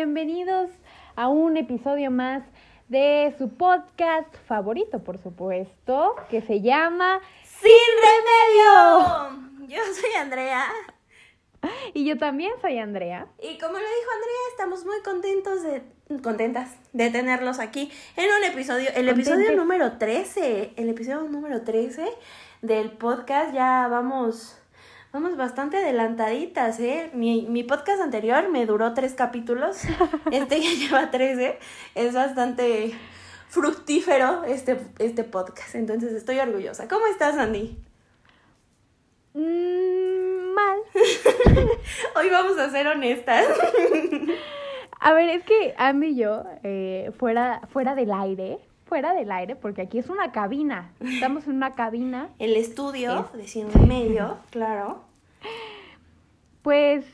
bienvenidos a un episodio más de su podcast favorito, por supuesto, que se llama Sin Remedio. Yo soy Andrea. Y yo también soy Andrea. Y como lo dijo Andrea, estamos muy contentos de contentas de tenerlos aquí en un episodio, el episodio número 13, el episodio número 13 del podcast ya vamos Vamos bastante adelantaditas, ¿eh? Mi, mi podcast anterior me duró tres capítulos. Este ya lleva trece. Es bastante fructífero este, este podcast. Entonces estoy orgullosa. ¿Cómo estás, Andy? Mm, mal. Hoy vamos a ser honestas. a ver, es que Andy y yo, eh, fuera, fuera del aire, fuera del aire, porque aquí es una cabina. Estamos en una cabina. El estudio de cine y medio, claro. Pues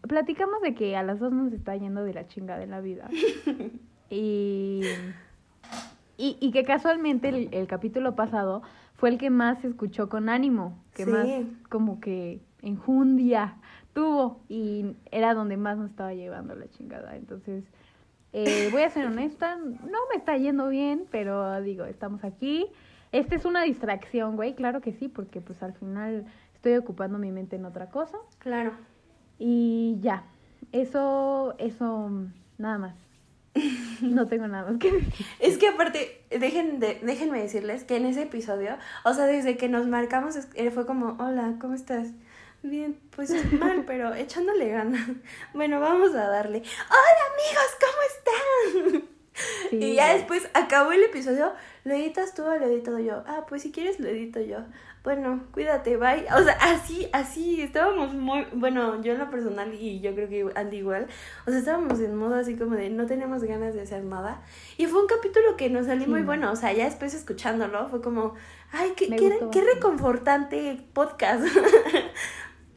platicamos de que a las dos nos está yendo de la chinga de la vida. y, y, que casualmente el, capítulo pasado fue el que más se escuchó con ánimo, que más como que enjundia tuvo y era donde más nos estaba llevando la chingada. Entonces, eh, voy a ser honesta, no me está yendo bien, pero digo, estamos aquí. Esta es una distracción, güey, claro que sí, porque pues al final estoy ocupando mi mente en otra cosa. Claro. Y ya, eso, eso, nada más. No tengo nada más que decir. Es que aparte, dejen de, déjenme decirles que en ese episodio, o sea, desde que nos marcamos, eh, fue como, hola, ¿cómo estás? Bien, pues mal, pero echándole ganas. Bueno, vamos a darle. Hola amigos, ¿cómo están? Y ya después acabó el episodio, lo editas tú o lo edito yo. Ah, pues si quieres lo edito yo. Bueno, cuídate, bye. O sea, así, así, estábamos muy, bueno, yo en lo personal y yo creo que Andy igual, o sea, estábamos en modo así como de no tenemos ganas de hacer nada. Y fue un capítulo que nos salió muy bueno, o sea, ya después escuchándolo fue como, ay, qué, qué, reconfortante podcast.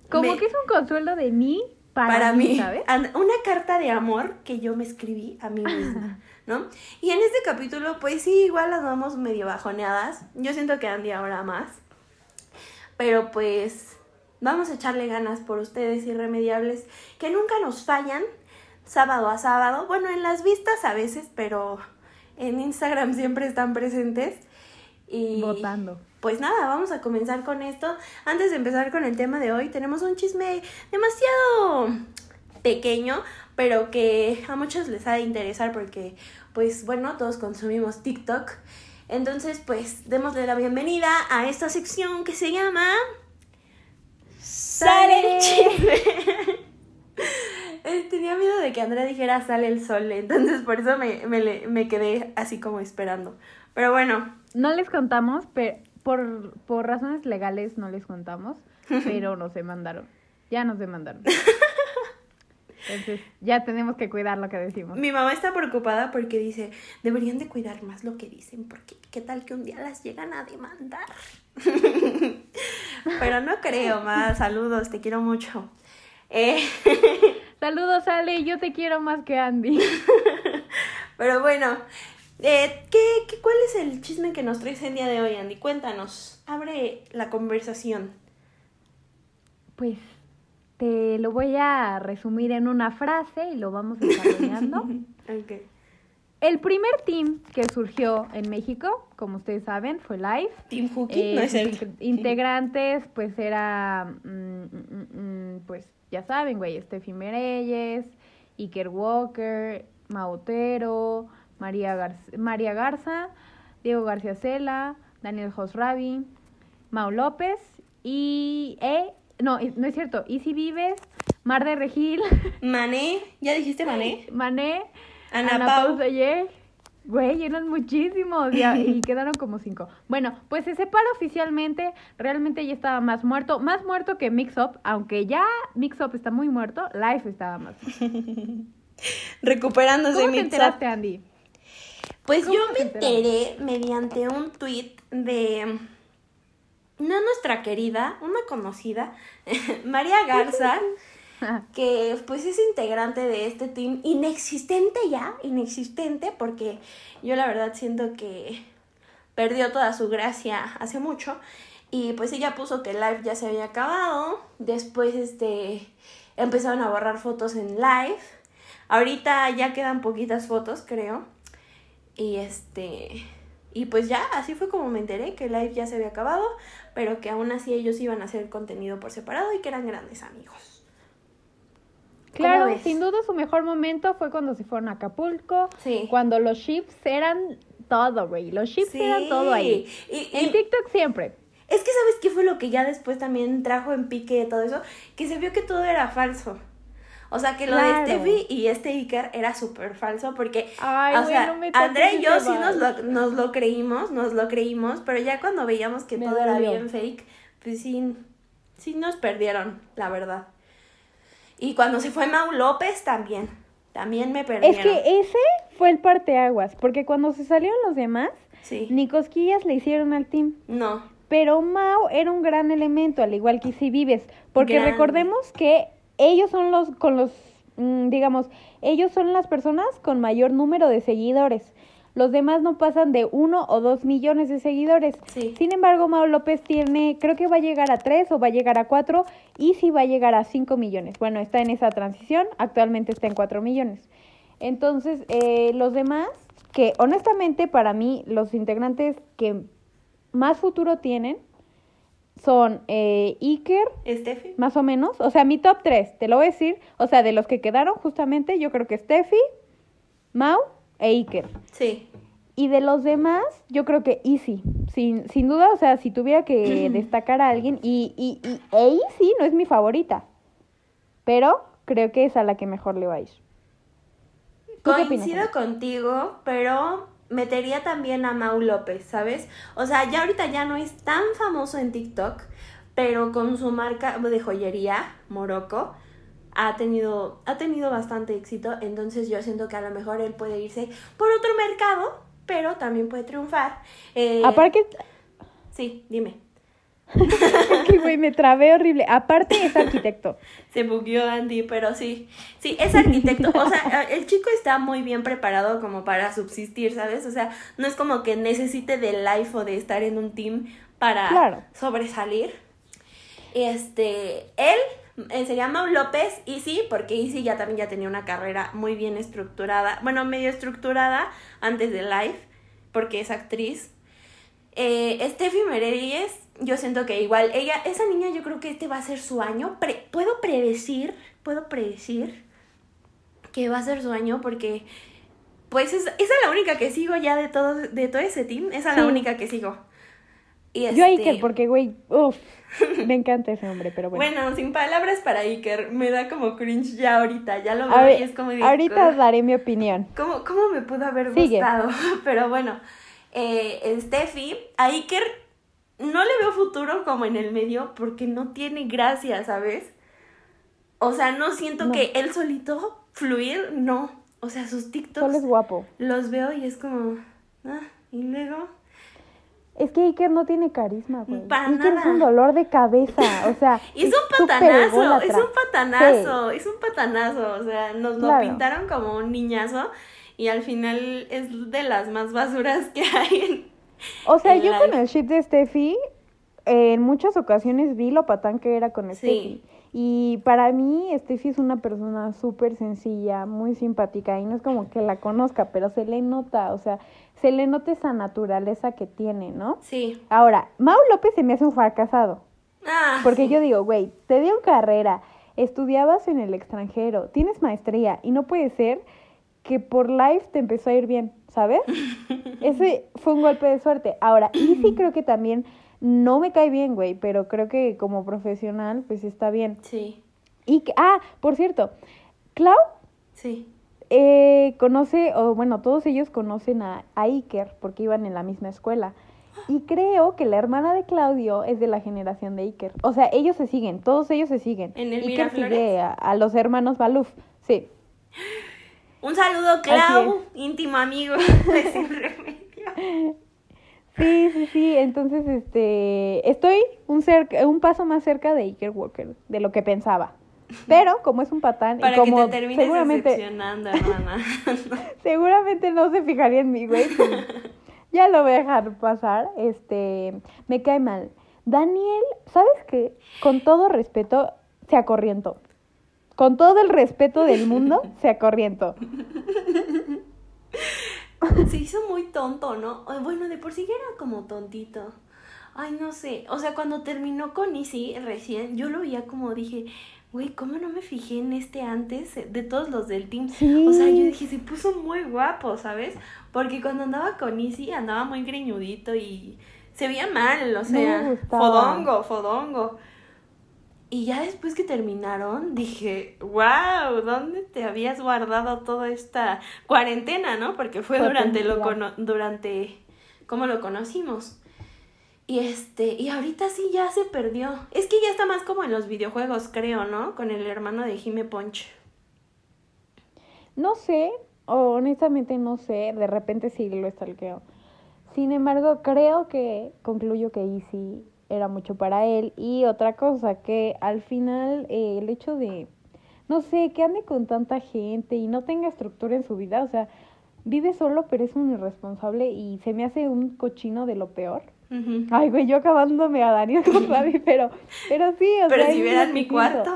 Como que es un consuelo de mí para, mí, ¿sabes? Una carta de amor que yo me escribí a mí misma, ¿no? Y en este capítulo, pues sí, igual las vamos medio bajoneadas. Yo siento que Andy ahora más. Pero pues vamos a echarle ganas por ustedes irremediables que nunca nos fallan sábado a sábado. Bueno, en las vistas a veces, pero en Instagram siempre están presentes. Y votando. Pues nada, vamos a comenzar con esto. Antes de empezar con el tema de hoy, tenemos un chisme demasiado pequeño, pero que a muchos les ha de interesar porque, pues bueno, todos consumimos TikTok. Entonces, pues, démosle la bienvenida a esta sección que se llama... ¡Sale el chisme! Tenía miedo de que Andrea dijera sale el sol, entonces por eso me, me, me quedé así como esperando. Pero bueno. No les contamos, pero por, por razones legales no les contamos, pero nos demandaron. Ya nos demandaron. Entonces, ya tenemos que cuidar lo que decimos. Mi mamá está preocupada porque dice, deberían de cuidar más lo que dicen, porque qué tal que un día las llegan a demandar. Pero no creo, más. Saludos, te quiero mucho. Eh... Saludos, Ale, yo te quiero más que Andy. Pero bueno, eh, ¿qué, qué, cuál es el chisme que nos traes el día de hoy, Andy? Cuéntanos, abre la conversación. Pues te lo voy a resumir en una frase y lo vamos desarrollando. okay. El primer team que surgió en México, como ustedes saben, fue Live. Team Hookie, no es el... Eh, integrantes, pues era, mm, mm, mm, pues ya saben, güey, Steffi Mereyes, Iker Walker, Mautero, María, María Garza, Diego García Cela, Daniel Josrabi, Mau López y e no, no es cierto. Y si vives, Mar de Regil. Mané, ¿ya dijiste Mané? Mané. Ana, Ana Pau. Güey, eran muchísimos y quedaron como cinco. Bueno, pues se separa oficialmente. Realmente ya estaba más muerto. Más muerto que Mix Up. Aunque ya Mix Up está muy muerto, Life estaba más Recuperándose ¿Cómo te enteraste, Andy? Pues yo me enteré mediante un tweet de no nuestra querida, una conocida, María Garza, que pues es integrante de este team, inexistente ya, inexistente, porque yo la verdad siento que perdió toda su gracia hace mucho. Y pues ella puso que el live ya se había acabado. Después este empezaron a borrar fotos en live. Ahorita ya quedan poquitas fotos, creo. Y este. Y pues ya, así fue como me enteré que el live ya se había acabado, pero que aún así ellos iban a hacer contenido por separado y que eran grandes amigos. Claro, sin duda su mejor momento fue cuando se fueron a Acapulco. Sí. Cuando los ships eran todo, güey. Los ships eran todo ahí. en TikTok siempre. Es que, ¿sabes qué fue lo que ya después también trajo en pique todo eso? Que se vio que todo era falso. O sea, que lo de Steffi y este Iker era súper falso porque, Ay, o sea, no me André y yo sí nos lo, nos lo creímos, nos lo creímos, pero ya cuando veíamos que todo era bien fake, pues sí, sí nos perdieron, la verdad. Y cuando se fue Mau López también, también me perdieron. Es que ese fue el parteaguas, porque cuando se salieron los demás, sí. ni cosquillas le hicieron al team. No. Pero Mao era un gran elemento, al igual que si vives, porque recordemos que ellos son los con los mm, digamos, ellos son las personas con mayor número de seguidores. Los demás no pasan de uno o dos millones de seguidores. Sin embargo, Mao López tiene, creo que va a llegar a tres o va a llegar a cuatro y sí va a llegar a cinco millones. Bueno, está en esa transición, actualmente está en cuatro millones. Entonces, eh, los demás, que honestamente para mí los integrantes que más futuro tienen son eh, Iker, Steffi, más o menos. O sea, mi top 3, te lo voy a decir. O sea, de los que quedaron, justamente, yo creo que Steffi, Mau e Iker. Sí. Y de los demás, yo creo que Easy. Sin, sin duda, o sea, si tuviera que destacar a alguien, y, y, y e Easy no es mi favorita. Pero creo que es a la que mejor le va a ir. Coincido contigo, pero metería también a Mau López, ¿sabes? O sea, ya ahorita ya no es tan famoso en TikTok, pero con su marca de joyería, Morocco, ha tenido, ha tenido bastante éxito. Entonces yo siento que a lo mejor él puede irse por otro mercado, pero también puede triunfar. Eh, Aparte... Sí, dime. que güey, me trabé horrible. Aparte es arquitecto. Se bugueó Andy, pero sí. Sí, es arquitecto. O sea, el chico está muy bien preparado como para subsistir, ¿sabes? O sea, no es como que necesite del life o de estar en un team para sobresalir. Este, él eh, se llama López Easy, porque Easy ya también ya tenía una carrera muy bien estructurada, bueno, medio estructurada antes de Life, porque es actriz. Eh, Steffi Meredith yo siento que igual ella, esa niña yo creo que este va a ser su año. puedo predecir, puedo predecir que va a ser su año porque pues es, esa es la única que sigo ya de todo, de todo ese team, esa es la única que sigo. Y Yo este Iker, porque güey, uff, me encanta ese hombre, pero bueno. Bueno, sin palabras para Iker, me da como cringe ya ahorita, ya lo veo y es como... ahorita daré mi opinión. ¿Cómo, cómo me pudo haber gustado? Pero bueno, eh, Steffi, a Iker no le veo futuro como en el medio porque no tiene gracia, ¿sabes? O sea, no siento que él solito fluir, no. O sea, sus TikToks. Solo es guapo. Los veo y es como. Ah, y luego. Es que Iker no tiene carisma, güey. Iker es un dolor de cabeza, o sea. es, un patanazo, es un patanazo, es un patanazo. O sea, nos lo pintaron como un niñazo y al final es de las más basuras que hay en, o sea, yo con el shit de Steffi, en muchas ocasiones vi lo patán que era con Steffi. Y para mí, Steffi es una persona súper sencilla, muy simpática. Y no es como que la conozca, pero se le nota, o sea, se le nota esa naturaleza que tiene, ¿no? Sí. Ahora, Mau López se me hace un fracasado. Ah, porque yo digo, güey, te dio carrera, estudiabas en el extranjero, tienes maestría y no puede ser que por live te empezó a ir bien. ¿sabes? Ese fue un golpe de suerte. Ahora, y sí creo que también no me cae bien, güey, pero creo que como profesional, pues está bien. Sí. Y que, ah, por cierto, Clau. Sí. Eh, conoce, o bueno, todos ellos conocen a, Iker porque iban en la misma escuela. Y creo que la hermana de Claudio es de la generación de Iker. O sea, ellos se siguen, todos ellos se siguen. ¿En el Iker sigue a, a, los hermanos Baluf, sí. Un saludo, Clau, íntimo amigo Sí, sí, sí. Entonces, este, estoy un, cerca, un paso más cerca de Iker Walker de lo que pensaba. Pero como es un patán Para y como que te termines seguramente hermana. seguramente no se fijaría en mí, güey. Pues, ya lo voy a dejar pasar. Este, me cae mal. Daniel, ¿sabes qué? Con todo respeto, se acorrientó. Con todo el respeto del mundo, se acorrientó. Se hizo muy tonto, ¿no? Bueno, de por sí era como tontito. Ay, no sé. O sea, cuando terminó con Easy recién, yo lo veía como dije, güey, ¿cómo no me fijé en este antes de todos los del team? O sea, yo dije, se puso muy guapo, ¿sabes? Porque cuando andaba con Easy andaba muy greñudito y se veía mal, o sea, fodongo, fodongo. Y ya después que terminaron, dije, wow, ¿dónde te habías guardado toda esta cuarentena, no? Porque fue durante lo durante cómo lo conocimos. Y este, y ahorita sí ya se perdió. Es que ya está más como en los videojuegos, creo, ¿no? Con el hermano de Jime Punch. No sé, honestamente no sé, de repente sí lo estalqueo. Sin embargo, creo que concluyo que Easy era mucho para él. Y otra cosa, que al final eh, el hecho de, no sé, que ande con tanta gente y no tenga estructura en su vida, o sea, vive solo pero es un irresponsable y se me hace un cochino de lo peor. Ay, güey, yo acabándome a Daniel con Fabi, pero, pero sí, o pero si vieran mi cuarto.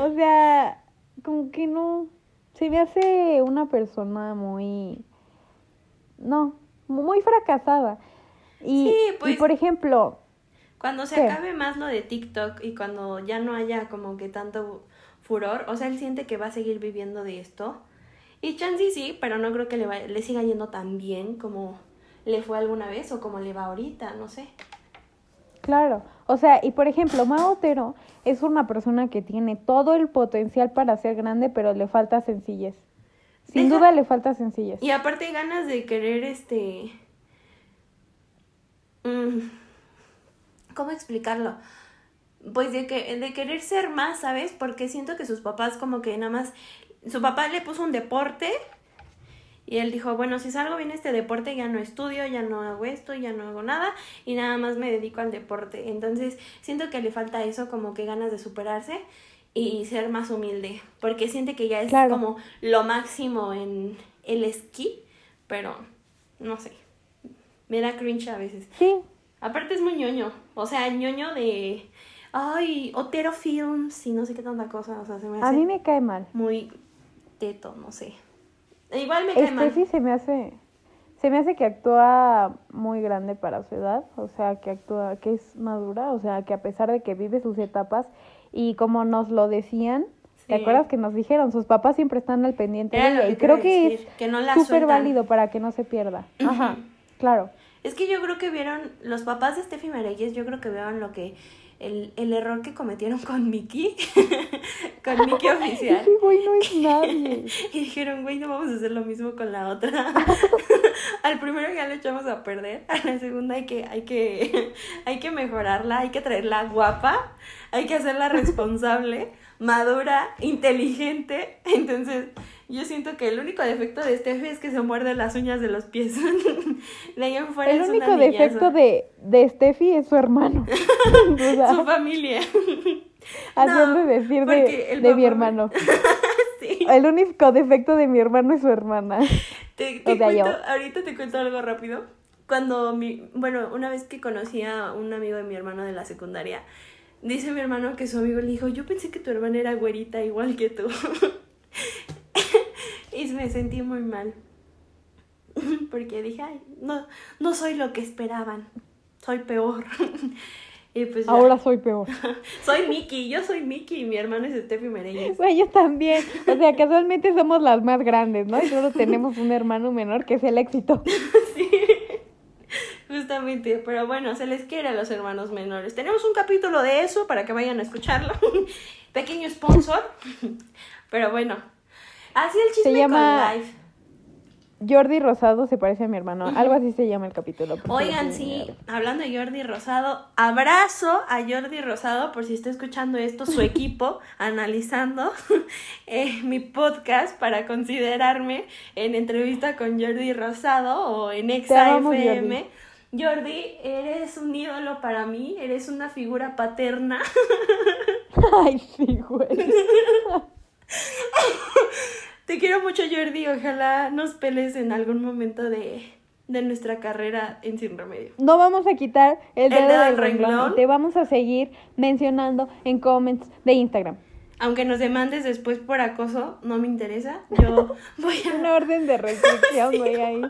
o sea, como que no, se me hace una persona muy, no, muy fracasada. Y, sí, pues, y por ejemplo... Cuando se acabe más lo de TikTok y cuando ya no haya como que tanto furor, o sea, él siente que va a seguir viviendo de esto. Y Chansey sí, pero no creo que le, le siga yendo tan bien como le fue alguna vez o como le va ahorita, no sé. Claro, o sea, y por ejemplo, Mao Otero es una persona que tiene todo el potencial para ser grande, pero le falta sencillez. Sin duda le falta sencillez. Y aparte ganas de querer este Mm, ¿Cómo explicarlo? Pues de, que, de querer ser más, ¿sabes? Porque siento que sus papás como que nada más... Su papá le puso un deporte y él dijo, bueno, si salgo bien este deporte ya no estudio, ya no hago esto, ya no hago nada y nada más me dedico al deporte. Entonces siento que le falta eso, como que ganas de superarse y ser más humilde, porque siente que ya es como lo máximo en el esquí, pero no sé. Me da cringe a veces. Sí. Aparte es muy ñoño. O sea, ñoño de. Ay, Otero Films y no sé qué tanta cosa. O sea, se me hace. A mí me cae mal. Muy teto, no sé. Igual me cae este mal. Sí, se me hace. Se me hace que actúa muy grande para su edad, o sea, que actúa, que es madura, o sea, que a pesar de que vive sus etapas y como nos lo decían, ¿te acuerdas que nos dijeron? Sus papás siempre están al pendiente de ella y creo que es súper válido para que no se pierda. Ajá, claro. Es que yo creo que vieron, los papás de Steffi Mereyes, yo creo que vieron lo que, el, el error que cometieron con Mickey, con Mickey oficial. Güey no es nadie. y dijeron, güey, no vamos a hacer lo mismo con la otra. Al primero ya le echamos a perder, a la segunda hay que, hay que, hay que mejorarla, hay que traerla guapa, hay que hacerla responsable, madura, inteligente. Entonces, yo siento que el único defecto de Steffi es que se muerde las uñas de los pies. de ahí en fuera el único defecto de, de Steffi es su hermano. su familia. Haciendo decir de, de mi hermano. sí. El único defecto de mi hermano es su hermana. Te, te cuento, ahorita te cuento algo rápido. Cuando mi, bueno, una vez que conocí a un amigo de mi hermano de la secundaria, dice mi hermano que su amigo le dijo, yo pensé que tu hermana era güerita igual que tú y me sentí muy mal. Porque dije, ay, no, no soy lo que esperaban. Soy peor. y pues Ahora soy peor. soy Mickey, yo soy Mickey y mi hermano es Steffi Mereyes. Güey, yo también. O sea, casualmente somos las más grandes, ¿no? Y solo tenemos un hermano menor que es el éxito. sí. Justamente, pero bueno, se les quiere a los hermanos menores. Tenemos un capítulo de eso para que vayan a escucharlo. Pequeño sponsor. Pero bueno, Así el chisme se llama... Jordi Rosado se parece a mi hermano. Algo así se llama el capítulo. Oigan, sí, hablando de Jordi Rosado, abrazo a Jordi Rosado por si está escuchando esto, su equipo, analizando eh, mi podcast para considerarme en entrevista con Jordi Rosado o en ExaFM. Jordi. Jordi, eres un ídolo para mí, eres una figura paterna. Ay, sí, güey. Te quiero mucho, Jordi. Ojalá nos peles en algún momento de, de nuestra carrera en Sin Remedio. No vamos a quitar el El dedo, dedo del renglón. Te vamos a seguir mencionando en comments de Instagram. Aunque nos demandes después por acoso, no me interesa. Yo voy a, Una orden de restricción, Sí, güey, ahí.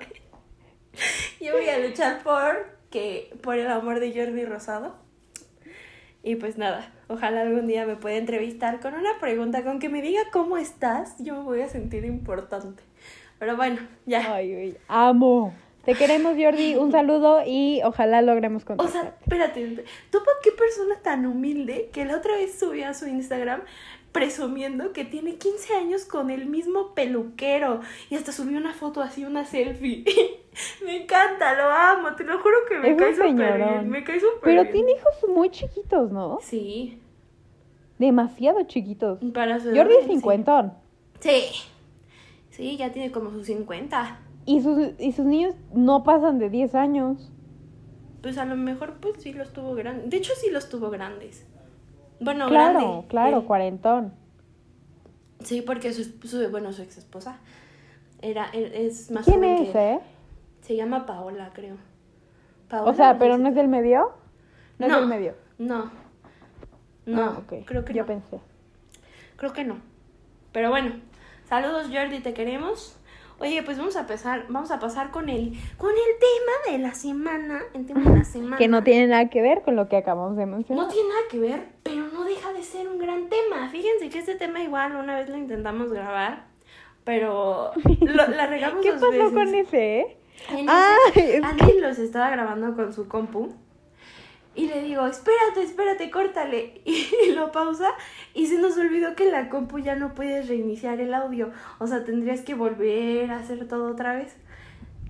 yo voy a luchar por que por el amor de Jordi Rosado. Y pues nada, ojalá algún día me pueda entrevistar con una pregunta, con que me diga cómo estás, yo me voy a sentir importante. Pero bueno, ya. Ay, güey, amo. Te queremos, Jordi. Un saludo y ojalá logremos O contactar. sea, espérate, ¿tú para qué persona tan humilde que la otra vez subió a su Instagram presumiendo que tiene 15 años con el mismo peluquero y hasta subió una foto así, una selfie? me encanta, lo amo, te lo juro que me Es cae súper bien, me cae súper Pero bien. tiene hijos muy chiquitos, ¿no? Sí, Demasiado chiquitos. para Jordi es cincuentón. Sí. sí, ya tiene como sus 50. Y sus, y sus niños no pasan de 10 años. Pues a lo mejor pues sí los tuvo grandes. De hecho sí los tuvo grandes. Bueno, claro, grande. claro, cuarentón. Sí, porque su, su- bueno, su ex esposa era, él es más ¿Quién joven es, que eh? Se llama Paola, creo. O Paola, sea, no pero no es del medio. No, No. es del medio. No. No, Ah, creo que Yo no. pensé. Creo que no. Pero bueno, saludos Jordi, te queremos. Oye, pues vamos a empezar, vamos a pasar con el, con el tema de la semana, el tema de la semana. Que no tiene nada que ver con lo que acabamos de No mencionar. tiene nada que ver, pero no deja de ser un gran tema. Fíjense que este tema igual una vez lo intentamos grabar, pero lo- la regamos ¿Qué dos pasó veces. con ese, eh? En ese, es Andy los estaba grabando con su compu y le digo, espérate, espérate, córtale. Y lo pausa y se nos olvidó que en la compu ya no puedes reiniciar el audio. O sea, tendrías que volver a hacer todo otra vez.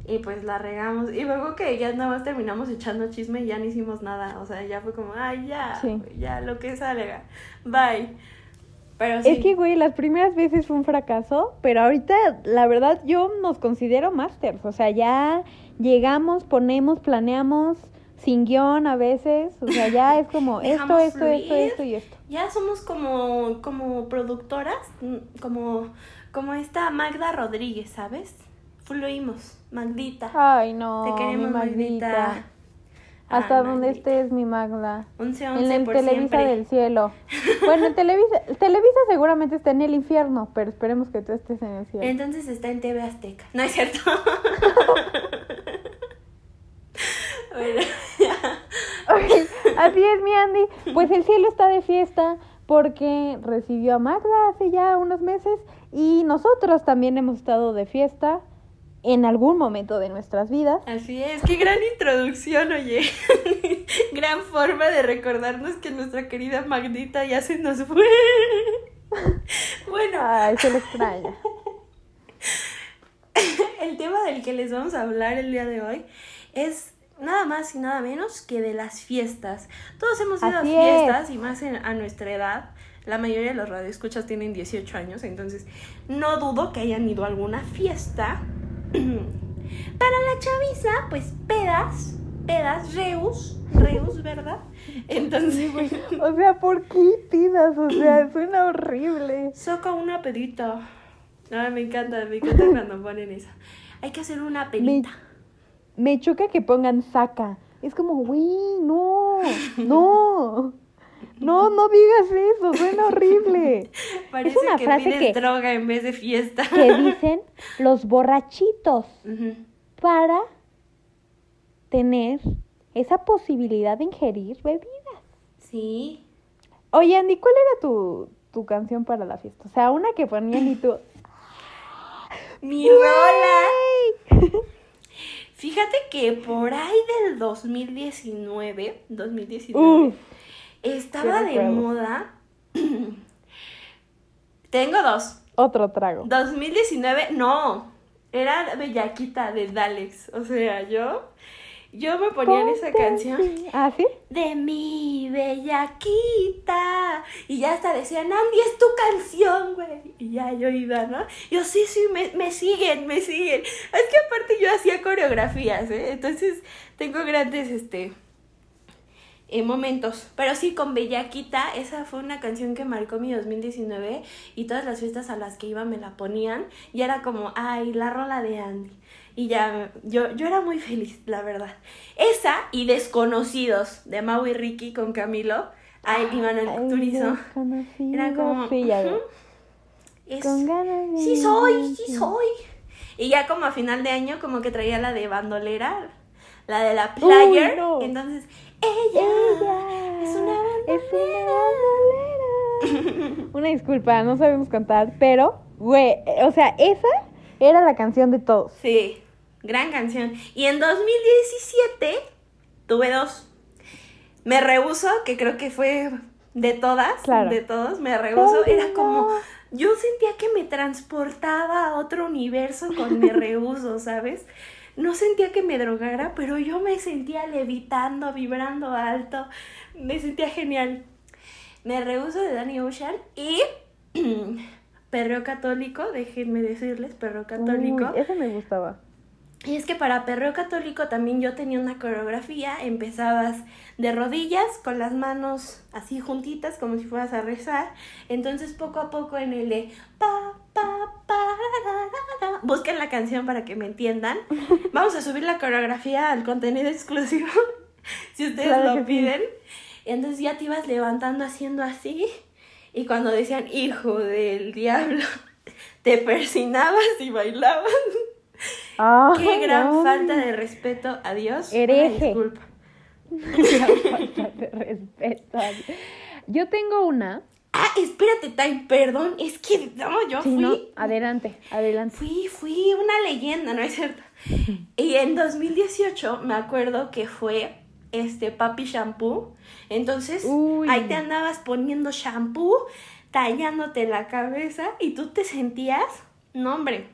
Y pues la regamos. Y luego que ya nada más terminamos echando chisme y ya no hicimos nada. O sea, ya fue como, ay, ya, Sí. ya lo que salga. Bye. Pero sí. Es que, güey, las primeras veces fue un fracaso, pero ahorita, la verdad, yo nos considero masters. O sea, ya llegamos, ponemos, planeamos, sin guion a veces. O sea, ya es como esto, esto, esto, fluir. esto y esto. Ya somos como, como productoras, mm, como, como esta Magda Rodríguez, ¿sabes? Fluimos, Magdita. Ay, no, Te queremos, mi Magdita. Magdita. Hasta Ah, donde Magdita. estés, mi Magda. Once, En once el por Televisa siempre. del cielo. Bueno, en Televisa, Televisa seguramente está en el infierno, pero esperemos que tú estés en el cielo. Entonces está en TV Azteca. No es cierto. bueno, ya. Ok, así es, mi Andy. Pues el cielo está de fiesta porque recibió a Magda hace ya unos meses y nosotros también hemos estado de fiesta en algún momento de nuestras vidas. Así es, qué gran introducción, oye. gran forma de recordarnos que nuestra querida Magdita ya se nos fue. bueno, Ay, se lo extraña. el tema del que les vamos a hablar el día de hoy es nada más y nada menos que de las fiestas. Todos hemos ido Así a es. fiestas y más en- a nuestra edad. La mayoría de los radioescuchas tienen 18 años, entonces no dudo que hayan ido a alguna fiesta. Para la chaviza, pues pedas, pedas, reus, reus, ¿verdad? Entonces, O sea, ¿por qué pidas? O sea, suena horrible. Soca una pedita. Ah, me encanta, me encanta cuando ponen eso. Hay que hacer una pedita. Me choca que pongan saca. Es como, güey, no, no. No, no digas eso, suena horrible. Parece una que frase que- droga en vez de fiesta. Que dicen los borrachitos para tener esa posibilidad de ingerir bebidas. Sí. Oye, Andy, ¿cuál era tu, tu canción para la fiesta? O sea, una que ponían y tú... Mi rola. Fíjate que por ahí del 2019, 2019, Uf, estaba de moda. Tengo dos. otro trago. 2019, no. Era Bellaquita de Dalex. O sea, yo. Yo me ponía en esa canción. ¿Ah, sí? De mi bellaquita. Y ya hasta decían, Andy, es tu canción, güey. Y ya yo iba, ¿no? Yo, sí, sí, me, me siguen, me siguen. Es que aparte yo hacía coreografías, ¿eh? Entonces tengo grandes, este... eh, momentos. Pero sí, con Bellaquita, esa fue una canción que marcó mi 2019 y todas las fiestas a las que iba me la ponían y era como, ay, la rola de Andy. Y ya, yo, yo era muy feliz, la verdad. Esa y Desconocidos de Mau y Ricky con Camilo. Ay, y Manuel Turizo. Era como... Ya. Es- Con ganas de Sí soy, sí soy. Y ya como a final de año como que traía la de bandolera, la de la player. no. Entonces, ella, Ella es una es una bandolera. Una disculpa, no sabemos cantar, pero, güey, o sea, esa era la canción de todos. Sí, gran canción. Y en 2017 tuve dos. Me rehuso, que creo que fue de todas, Claro. de todos, me rehuso. Era como, yo sentía que me transportaba a otro universo con mi rehuso, ¿sabes? No sentía que me drogara, pero yo me sentía levitando, vibrando alto. Me sentía genial. Me rehuso de Danny Ocean y Perreo Católico, déjenme decirles, Perreo Católico. Uy, ese me gustaba. Y es que para perreo católico también yo tenía una coreografía, empezabas de rodillas con las manos así juntitas como si fueras a rezar, entonces poco a poco en el de pa pa pa busquen la canción para que me entiendan. Vamos a subir la coreografía al contenido exclusivo si ustedes Claro lo que sí. piden. Entonces ya te ibas levantando haciendo así y cuando decían hijo del diablo te persinabas y bailabas. Qué gran no. falta de respeto a Dios. Hereje. Disculpa. Gran falta de respeto. Yo tengo una. Ah, espérate, Time, perdón. Es que no, yo Sí, fui. ¿no? Adelante, adelante. Fui, fui una leyenda, ¿no es cierto? Y en 2018 me acuerdo que fue este Papi Shampoo. Entonces, Uy. ahí te andabas poniendo shampoo, tallándote la cabeza y tú te sentías, no hombre,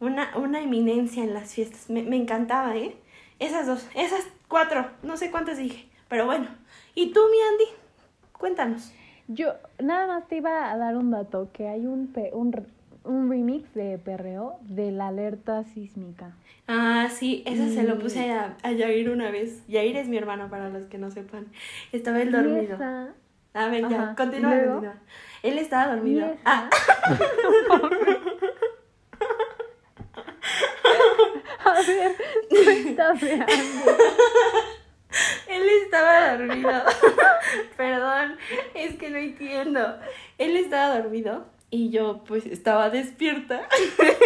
una, una eminencia en las fiestas. Me, me encantaba, ¿eh? Esas dos, esas cuatro, no sé cuántas dije, pero bueno. ¿Y tú, mi Andy? Cuéntanos. Yo nada más te iba a dar un dato, que hay un, pe- un, un remix de perreo de la alerta sísmica. Ah, sí, esa se lo puse a, a Yair una vez. Yair es mi hermano, para los que no sepan. Estaba él dormido. esa- A ver, ya, continúa, continúa. Él estaba dormido. esa- Ah, A ver, cuéntame, Andy. él estaba dormido. Perdón, es que no entiendo. Él estaba dormido y yo pues estaba despierta.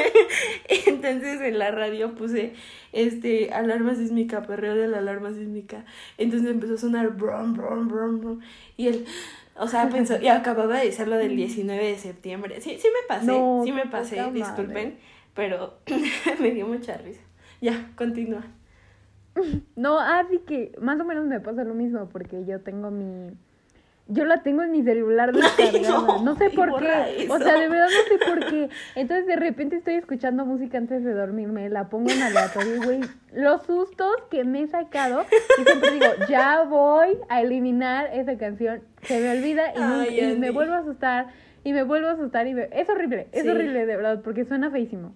Entonces en la radio puse este alarma sísmica, perreo de la alarma sísmica. Entonces empezó a sonar brum, brum, brum, brum. Y él, o sea, pensó, y acababa de decir lo del 19 de septiembre. Sí, sí me pasé, No, sí me pasé, disculpen, pero me dio mucha risa. Ya, continúa. No, así que más o menos me pasa lo mismo, porque yo tengo mi... Yo la tengo en mi celular descargada. no, no, sé por qué. O sea, de verdad no sé por qué. Entonces de repente estoy escuchando música antes de dormirme, la pongo en aleatorio, y, güey. Los sustos que me he sacado. Y siempre digo, ya voy a eliminar esa canción. Se me olvida y, no- Ay, y me vuelvo a asustar. Y me vuelvo a asustar y me- es horrible, es Sí. horrible de verdad, porque suena feísimo.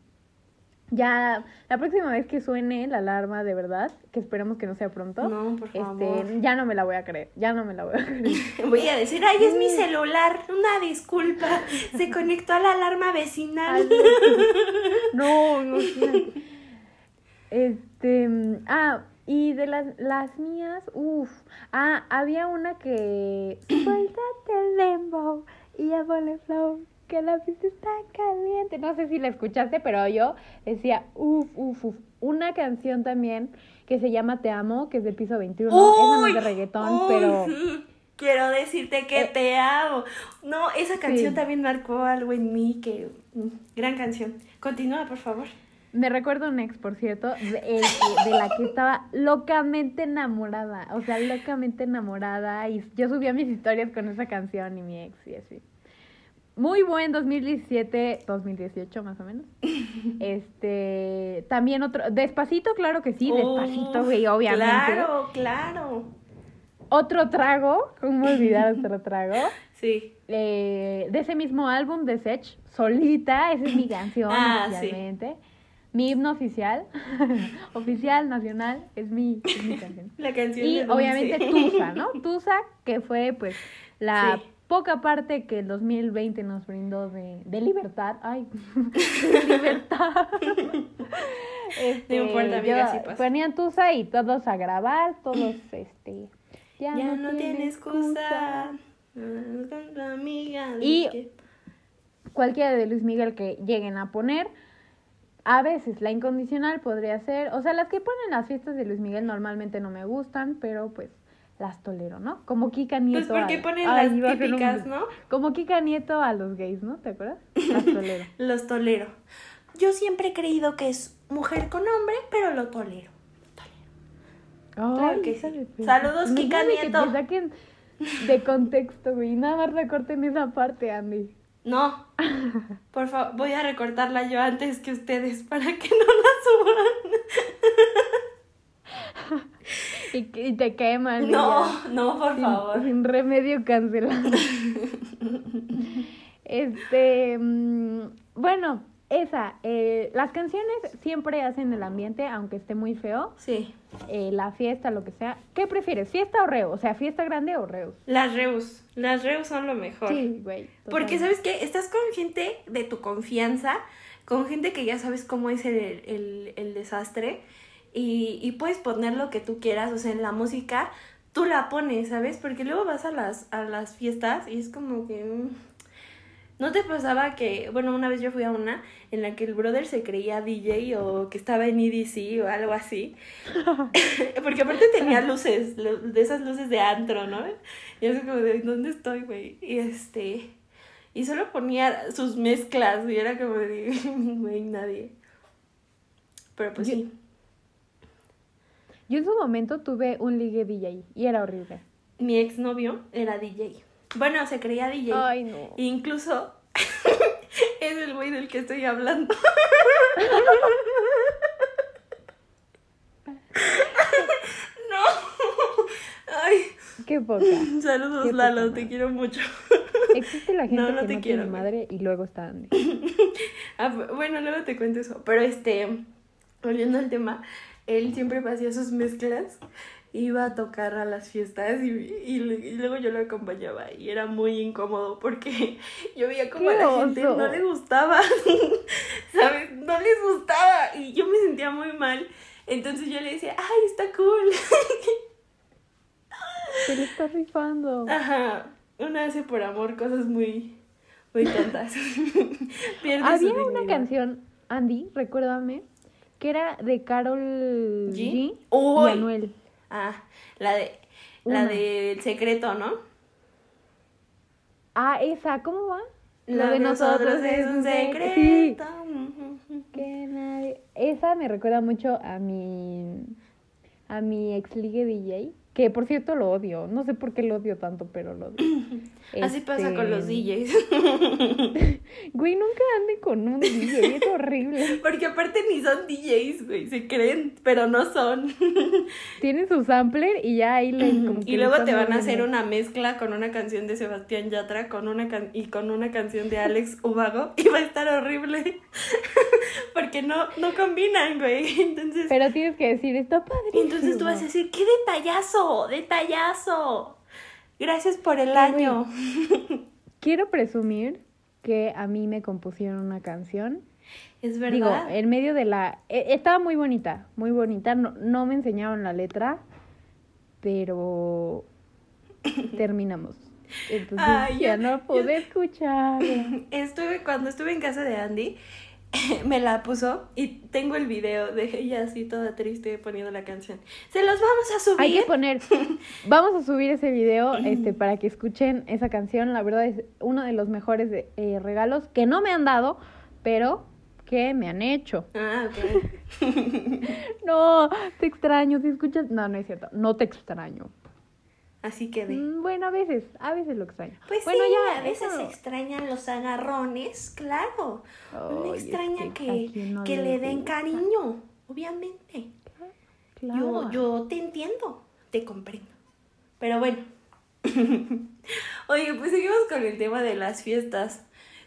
Ya, la próxima vez que suene la alarma de verdad, que esperemos que no sea pronto, No, por favor. este, ya no me la voy a creer, ya no me la voy a creer. Voy a decir, ay, es mi celular, una disculpa. Se conectó a la alarma vecinal. Ay, no, imagínate. Este, ah, y de las, las mías, uff, ah, había una que, suéltate el dembow y ya ponle flow, que la pista está caliente. No sé si la escuchaste, pero yo decía, uff, uff, uff. Una canción también que se llama Te Amo, que es de Piso 21. Esa no es de reggaetón, uy, pero... sí. Quiero decirte que Eh, te amo. No, esa canción sí. también marcó algo en mí que... mm, Gran canción. Continúa, por favor. Me recuerdo un ex, por cierto, de, el que- de la que estaba locamente enamorada. O sea, locamente enamorada. Y yo subía mis historias con esa canción y mi ex y así. Muy buen 2017, 2018 más o menos. Este, también otro, Despacito, claro que sí, Despacito, güey, obviamente. Claro, claro. Otro trago, ¿cómo olvidar otro trago? Sí. Eh, de ese mismo álbum de Sech, Solita, esa es mi canción, Ah, sí. oficialmente. mi himno oficial, oficial, nacional, es mi, es mi canción. La canción Y obviamente Tusa, ¿no? Tusa, que fue pues la Sí. Poca parte que el 2020 nos brindó de, de libertad. Ay, de libertad. Este, No importa, amiga, así pasa. Ponían Tusa y todos a grabar, todos este... Ya, no, tiene excusa. Tu amiga. Y- que- Cualquiera de Luis Miguel que lleguen a poner. A veces la incondicional podría ser, o sea, las que ponen las fiestas de Luis Miguel normalmente no me gustan, pero pues las tolero, ¿no? Como Kika Nieto. Pues porque a- ponen Ay, las iba a ser un- típicas, ¿no? Como Kika Nieto a los gays, ¿no? ¿Te acuerdas? Las tolero. Los tolero. Yo siempre he creído que es mujer con hombre, pero lo tolero. Ay, que sí. de perra. Saludos, Me Kika que Nieto. saquen de contexto, güey. Nada más recorten esa parte, Andy. No, por favor, voy a recortarla yo antes que ustedes para que no la suban. Y, que- y te queman. y No, ya. no, por sin, favor. sin remedio cancelado. este, mm, bueno, esa, eh, las canciones siempre hacen el ambiente, aunque esté muy feo, Sí, eh, la fiesta, lo que sea. ¿Qué prefieres, fiesta o reo? O sea, fiesta grande o reos. las Reus. Las Reus son lo mejor. Sí, güey. Porque. ¿sabes qué? Estás con gente de tu confianza, con gente que ya sabes cómo es el, el, el desastre, y, y puedes poner lo que tú quieras, o sea, en la música, tú la pones, ¿sabes? Porque luego vas a las, a las fiestas y es como que... mm, ¿No te pasaba que, bueno, una vez yo fui a una en la que el brother se creía DJ o que estaba en EDC o algo así? Porque aparte tenía luces, lu- de esas luces de antro, ¿no? Y yo así como de, ¿dónde estoy, güey? Y este... Y solo ponía sus mezclas y era como de, güey, nadie. Pero pues Yo- sí. Yo en su momento tuve un ligue DJ y era horrible. Mi exnovio era DJ. Bueno, se creía DJ. Ay, no. Incluso es el güey del que estoy hablando. no. Ay, Qué poca. saludos Qué Lalo, poca te quiero mucho. Existe la gente No, no que te no quiero, tiene güey. madre y luego está Andy. Ah, bu- bueno, luego te cuento eso. Pero este, volviendo al tema, él siempre hacía sus mezclas, iba a tocar a las fiestas y, y, luego yo lo acompañaba y era muy incómodo porque yo veía como a ¡Qué la gente no le gustaba, ¿sabes? No les gustaba y yo me sentía muy mal. Entonces yo le decía, ay, está cool. Se le está rifando. Ajá, uno hace por amor cosas muy, muy tontas. Había una canción, Andy, recuérdame, que era de Carol ¿G? G, Uy. y Anuel. Ah, la de la del secreto, ¿no? Ah, esa, ¿cómo va? Lo de nosotros es un Sí, secreto. que nadie... Esa me recuerda mucho a mi a mi ex ligue DJ, que por cierto lo odio. No sé por qué lo odio tanto, pero lo odio. Así pasa con los Este, DJs. Güey, nunca ande con un DJ, es horrible. Porque aparte ni son DJs, güey. Se creen, pero no son. Tienen su sampler y ya ahí le como Y luego te van a hacer una mezcla con una canción de Sebastián Yatra con una can- y con una canción de Alex Ubago. Y va a estar horrible. Porque no, no combinan, güey. Entonces. Pero tienes que decir, está padre. Entonces tú vas a decir, ¡qué detallazo! ¡Detallazo! Gracias por el Qué año. Quiero presumir que a mí me compusieron una canción. Es Digo, verdad. en medio de la... e- Estaba muy bonita, muy bonita. No, no me enseñaron la letra, pero terminamos. Entonces Ay, ya no yo- pude escucharla. Estuve, cuando estuve en casa de Andy, me la puso y tengo el video de ella así toda triste poniendo la canción. Se los vamos a subir. Hay que poner, vamos a subir ese video este, para que escuchen esa canción. La verdad es uno de los mejores eh, regalos que no me han dado, pero que me han hecho. Ah, ok. No, te extraño, si escuchas... No, no es cierto, no te extraño. Así quedé. Mm, Bueno, a veces, a veces lo extraño. Pues bueno, sí, ya, a veces eso- se extrañan los agarrones, claro. Uno es extraña que que, no que le le den gusta. cariño, obviamente. Claro. Yo, yo te entiendo, te comprendo. Pero bueno. Oye, pues seguimos con el tema de las fiestas.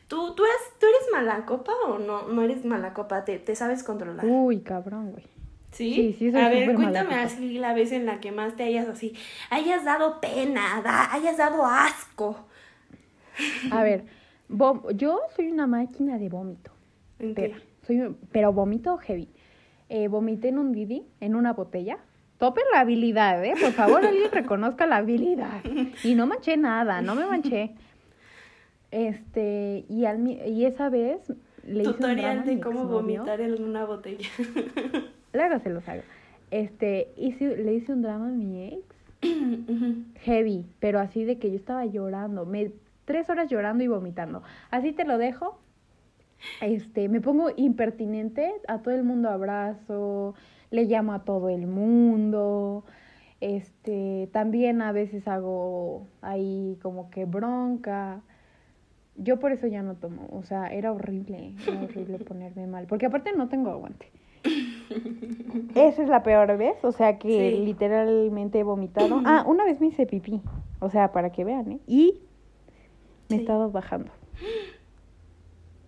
¿Tú, tú, eres, ¿Tú eres mala copa o no, no eres mala copa? ¿Te, te sabes controlar? Uy, cabrón, güey. ¿Sí? Sí, sí, soy A ver, mala cuéntame así la vez en la que más te hayas así, hayas dado pena, da- hayas dado asco. A ver, yo soy una máquina de vómito. Espera, soy, pero vómito heavy. Eh, vomité en un Didi, en una botella. Topen la habilidad, ¿eh? Por favor, alguien reconozca la habilidad. Y no manché nada, no me manché. Este, y, al, y esa vez le hice un drama Tutorial de cómo vomitar en una botella. Luego se los hago. Este, hice, le hice un drama a mi ex. Heavy, pero así de que yo estaba llorando. Me, tres horas llorando y vomitando. Así te lo dejo. Este, me pongo impertinente, a todo el mundo abrazo, le llamo a todo el mundo. Este, también a veces hago ahí como que bronca. Yo por eso ya no tomo, o sea, era horrible, era horrible ponerme mal, porque aparte no tengo aguante. Esa es la peor vez, o sea que Sí. literalmente he vomitado. Ah, una vez me hice pipí, o sea, para que vean, ¿eh? Y me Sí. estaba bajando.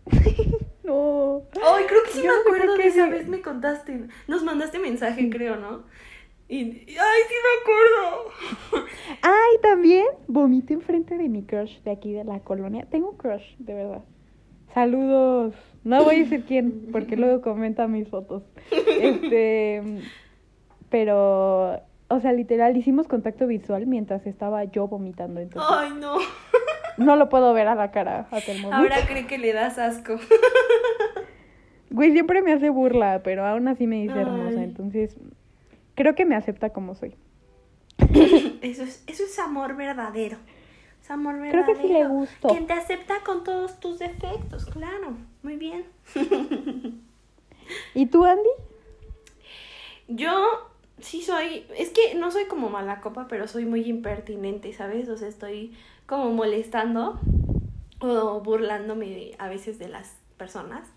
no. Ay, creo que sí Yo me acuerdo qué de esa vez me contaste. Nos mandaste mensaje, creo, ¿no? Y- ay, sí me acuerdo. Ay, también vomité enfrente de mi crush de aquí de la colonia. Tengo un crush, de verdad. Saludos. No voy a decir quién, porque luego comenta mis fotos. Este, pero, o sea, literal, hicimos contacto visual mientras estaba yo vomitando. Entonces, Ay, no. no lo puedo ver a la cara hasta el momento. Ahora cree que le das asco. Güey, siempre me hace burla, pero aún así me dice Ay. hermosa. Entonces, creo que me acepta como soy. Eso es, eso es amor verdadero. Es amor Creo verdadero. que sí le gustó. Quien te acepta con todos tus defectos, claro. Muy bien. ¿Y tú, Andy? Yo sí soy, es que no soy como mala copa, pero soy muy impertinente, ¿sabes? O sea, estoy como molestando o burlándome a veces de las personas.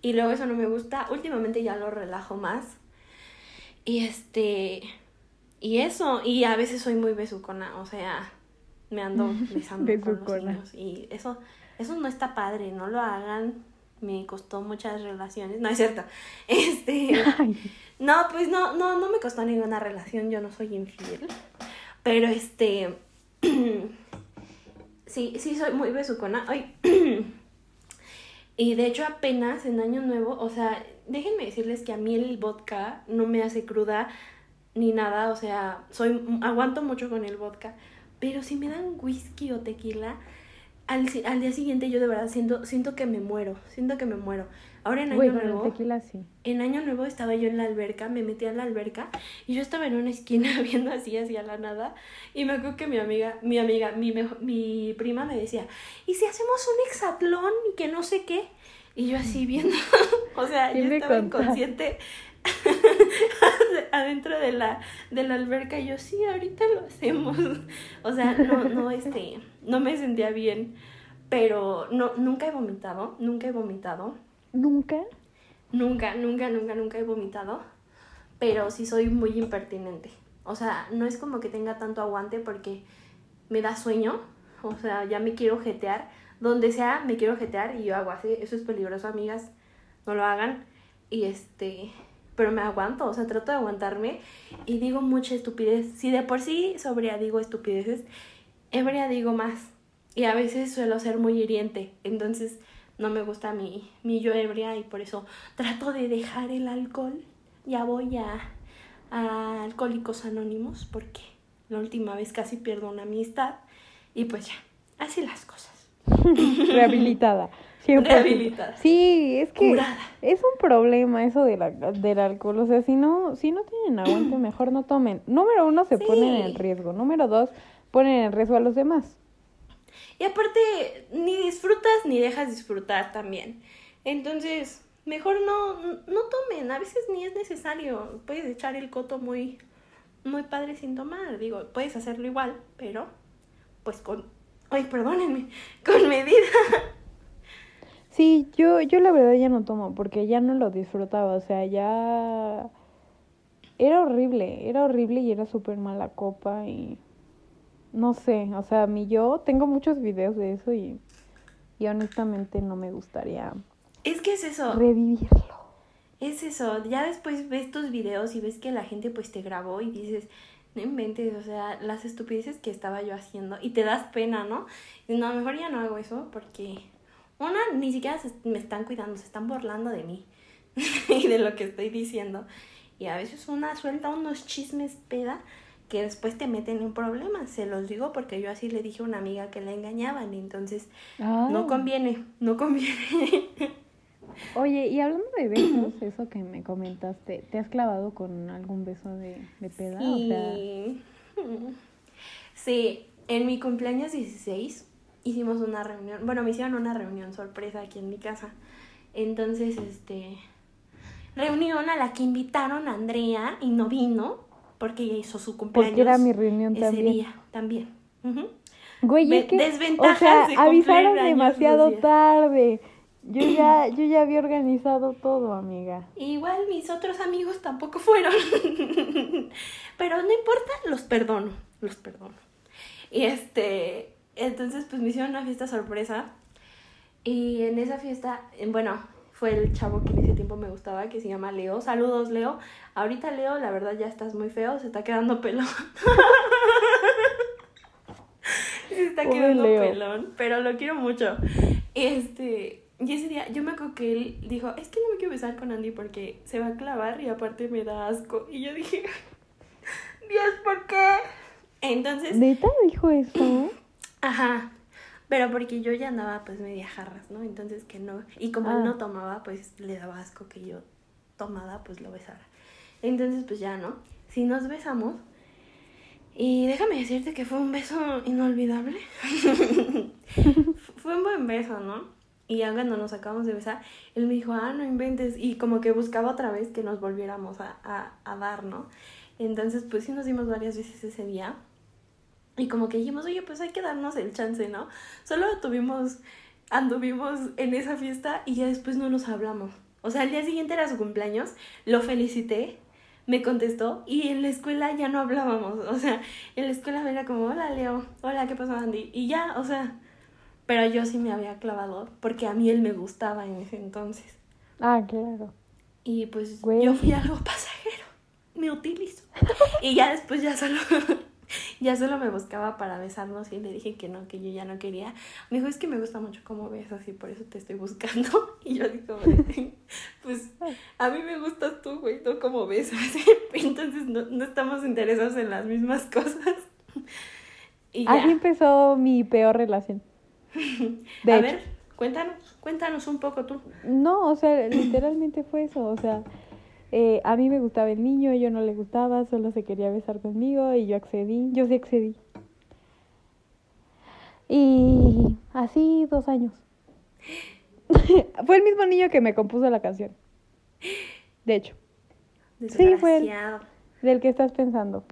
Y luego eso no me gusta. Últimamente ya lo relajo más. Y este, y eso, y a veces soy muy besucona, o sea, me ando besando con los niños. Y eso, eso no está padre, no lo hagan. Me costó muchas relaciones. No es cierto. Este. Ay, No, pues no, no, no me costó ninguna relación, yo no soy infiel. Pero este. sí, sí soy muy besucona. Ay. y de hecho, apenas en Año Nuevo, o sea, déjenme decirles que a mí el vodka no me hace cruda ni nada, o sea, soy aguanto mucho con el vodka. Pero si me dan whisky o tequila, al, al día siguiente yo de verdad siento, siento que me muero, siento que me muero. Ahora en Año Nuevo. tequila sí. En Año Nuevo estaba yo en la alberca, me metí a la alberca y yo estaba en una esquina viendo así hacia la nada y me acuerdo que mi amiga, mi amiga, mi, mejo- mi prima me decía, ¿y si hacemos un hexatlón y que no sé qué? Y yo así viendo, o sea, yo estaba inconsciente adentro de la, de la alberca y yo, sí, ahorita lo hacemos. O sea, no, no, este, no me sentía bien, pero no, nunca he vomitado, nunca he vomitado. ¿Nunca? Nunca, nunca, nunca, nunca he vomitado, pero sí soy muy impertinente. O sea, no es como que tenga tanto aguante porque me da sueño, o sea, ya me quiero jetear. Donde sea, me quiero jetear y yo hago así. Eso es peligroso, amigas. No lo hagan. Y este, pero me aguanto, o sea, trato de aguantarme y digo mucha estupidez. Si de por sí sobria digo estupideces, ebria digo más. Y a veces suelo ser muy hiriente. Entonces, no me gusta mi, mi yo ebria y por eso trato de dejar el alcohol. Ya voy a, a Alcohólicos Anónimos porque la última vez casi pierdo una amistad y pues ya, así las cosas. Rehabilitada. 100%. Rehabilitada. Sí, es que Curada. es un problema eso de la- del alcohol. O sea, si no, si no tienen aguante, mejor no tomen. Número uno, se Sí. ponen en riesgo. Número dos, ponen en riesgo a los demás. Y aparte, ni disfrutas ni dejas disfrutar también. Entonces, mejor no, no tomen, a veces ni es necesario. Puedes echar el coto muy, muy padre sin tomar. Digo, puedes hacerlo igual, pero pues con... Ay, perdónenme, con medida. Sí, yo, yo la verdad ya no tomo porque ya no lo disfrutaba. O sea, ya era horrible, era horrible y era súper mala copa y no sé, o sea, mi yo tengo muchos videos de eso y Y honestamente no me gustaría Es que es eso. revivirlo. Es eso, ya después ves tus videos y ves que la gente pues te grabó y dices, no inventes, o sea, las estupideces que estaba yo haciendo y te das pena, ¿no? Y no, mejor ya no hago eso porque una, ni siquiera se- me están cuidando, se están burlando de mí y de lo que estoy diciendo. Y a veces una suelta unos chismes peda que después te meten en problemas. Se los digo porque yo así le dije a una amiga que la engañaban y entonces Ah. no conviene, no conviene. Oye, y hablando de besos, eso que me comentaste, ¿te has clavado con algún beso de, de peda? O sea, Sí. Sí, en mi cumpleaños 16 hicimos una reunión, bueno, me hicieron una reunión sorpresa aquí en mi casa. Entonces, este, reunión a la que invitaron a Andrea y no vino porque ella hizo su cumpleaños. porque era mi reunión ese también. día también. Güey, es que, o desventajas sea, de avisaron demasiado tarde. Yo ya, yo ya había organizado todo, amiga. Igual mis otros amigos tampoco fueron. Pero no importa, los perdono, los perdono. Y este, entonces pues me hicieron una fiesta sorpresa. Y en esa fiesta, bueno, fue el chavo que en ese tiempo me gustaba, que se llama Leo. Saludos, Leo. Ahorita, Leo, la verdad ya estás muy feo, se está quedando pelón. se está Pobre quedando Leo. pelón, pero lo quiero mucho. Este, y ese día yo me acuerdo que él dijo, es que no me quiero besar con Andy porque se va a clavar y aparte me da asco. Y yo dije, Dios, ¿por qué? Entonces, ¿Neta dijo eso? Ajá, pero porque yo ya andaba pues media jarras, ¿no? Entonces que no, y como él Ah. no tomaba, pues le daba asco que yo tomada, pues lo besara. Entonces pues ya, ¿no? Si nos besamos, y déjame decirte que fue un beso inolvidable. fue un buen beso, ¿no? Y ya cuando nos acabamos de besar, él me dijo, ah, no inventes. Y como que buscaba otra vez que nos volviéramos a, a, a dar, ¿no? Entonces, pues sí nos dimos varias veces ese día. Y como que dijimos, oye, pues hay que darnos el chance, ¿no? Solo tuvimos, anduvimos en esa fiesta y ya después no nos hablamos. O sea, al día siguiente era su cumpleaños, lo felicité, me contestó y en la escuela ya no hablábamos. O sea, en la escuela era como, hola Leo, hola, ¿qué pasó Andy? Y ya, o sea, pero yo sí me había clavado porque a mí él me gustaba en ese entonces. Ah, claro. Y pues Güey. yo fui algo pasajero, me utilizo. Y ya después ya solo, ya solo me buscaba para besarnos y le dije que no, que yo ya no quería. Me dijo, es que me gusta mucho cómo besas y por eso te estoy buscando. Y yo digo, pues a mí me gustas tú, güey, no cómo besas. Entonces no, no estamos interesados en las mismas cosas. Y ya. Así empezó mi peor relación. De a hecho. ver, cuéntanos, cuéntanos un poco tú. No, o sea, literalmente fue eso. O sea, eh, a mí me gustaba el niño, yo no le gustaba, solo se quería besar conmigo y yo accedí. Yo sí accedí. Y así dos años. fue el mismo niño que me compuso la canción. De hecho, Sí, fue. Desgraciado. del que estás pensando.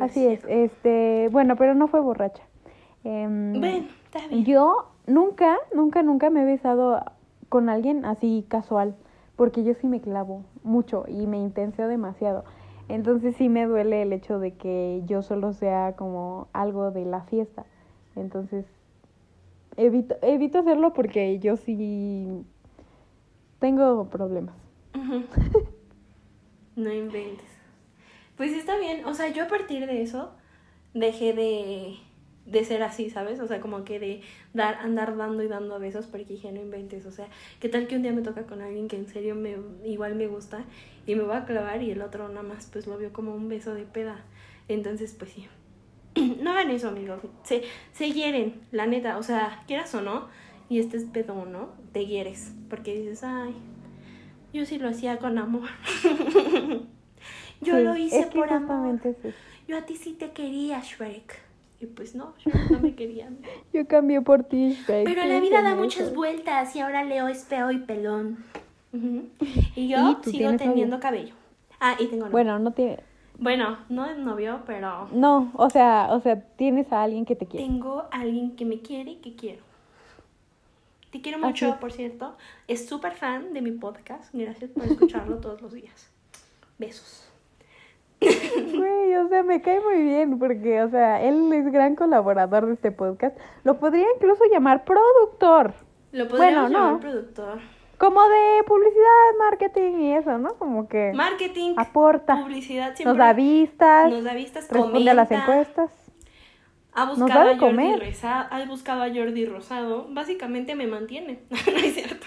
Así es. Este, bueno, pero no fue borracha. Em, Bueno, está bien. Yo nunca, nunca, nunca me he besado con alguien así casual, porque yo sí me clavo mucho y me intenseo demasiado. Entonces sí me duele el hecho de que yo solo sea como algo de la fiesta. Entonces evito, evito hacerlo porque yo sí tengo problemas. No inventes. Pues está bien, o sea, yo a partir de eso dejé de, de ser así, ¿sabes? O sea, como que de dar, andar dando y dando besos porque dije, no inventes, o sea, ¿qué tal que un día me toca con alguien que en serio me, igual me gusta y me voy a clavar y el otro nada más pues lo vio como un beso de peda? Entonces, pues sí. No hagan eso, amigos. Se, se hieren, la neta. O sea, quieras o no, y este es pedo, ¿no? Te hieres. Porque dices, ay, yo sí lo hacía con amor. yo Sí, lo hice por amor. eso. Yo a ti sí te quería, Shrek. Y pues no, Shrek no me quería. Yo cambié por ti, Pero la vida da muchas eso. vueltas y ahora Leo es feo y pelón. Y yo ¿Y tú sigo teniendo cabello. Ah, y tengo novio. Bueno, no tiene... Bueno, no es novio, pero No, o sea, o sea, tienes a alguien que te quiere. tengo a alguien que me quiere y que quiero. Te quiero Así mucho, por cierto. Es súper fan de mi podcast. Gracias por escucharlo todos los días. Besos. Güey, o sea, me cae muy bien porque, o sea, él es gran colaborador de este podcast. Lo podría incluso llamar productor. Lo podríamos Bueno, no. llamar productor. Como de publicidad, marketing y eso, ¿no? Como que Marketing, aporta, publicidad, nos da vistas, nos da vistas, responde a las comenta. encuestas. Ha Nos buscado, da a Jordi. Reza- ha buscado a Jordi Rosado. Básicamente me mantiene. no es cierto.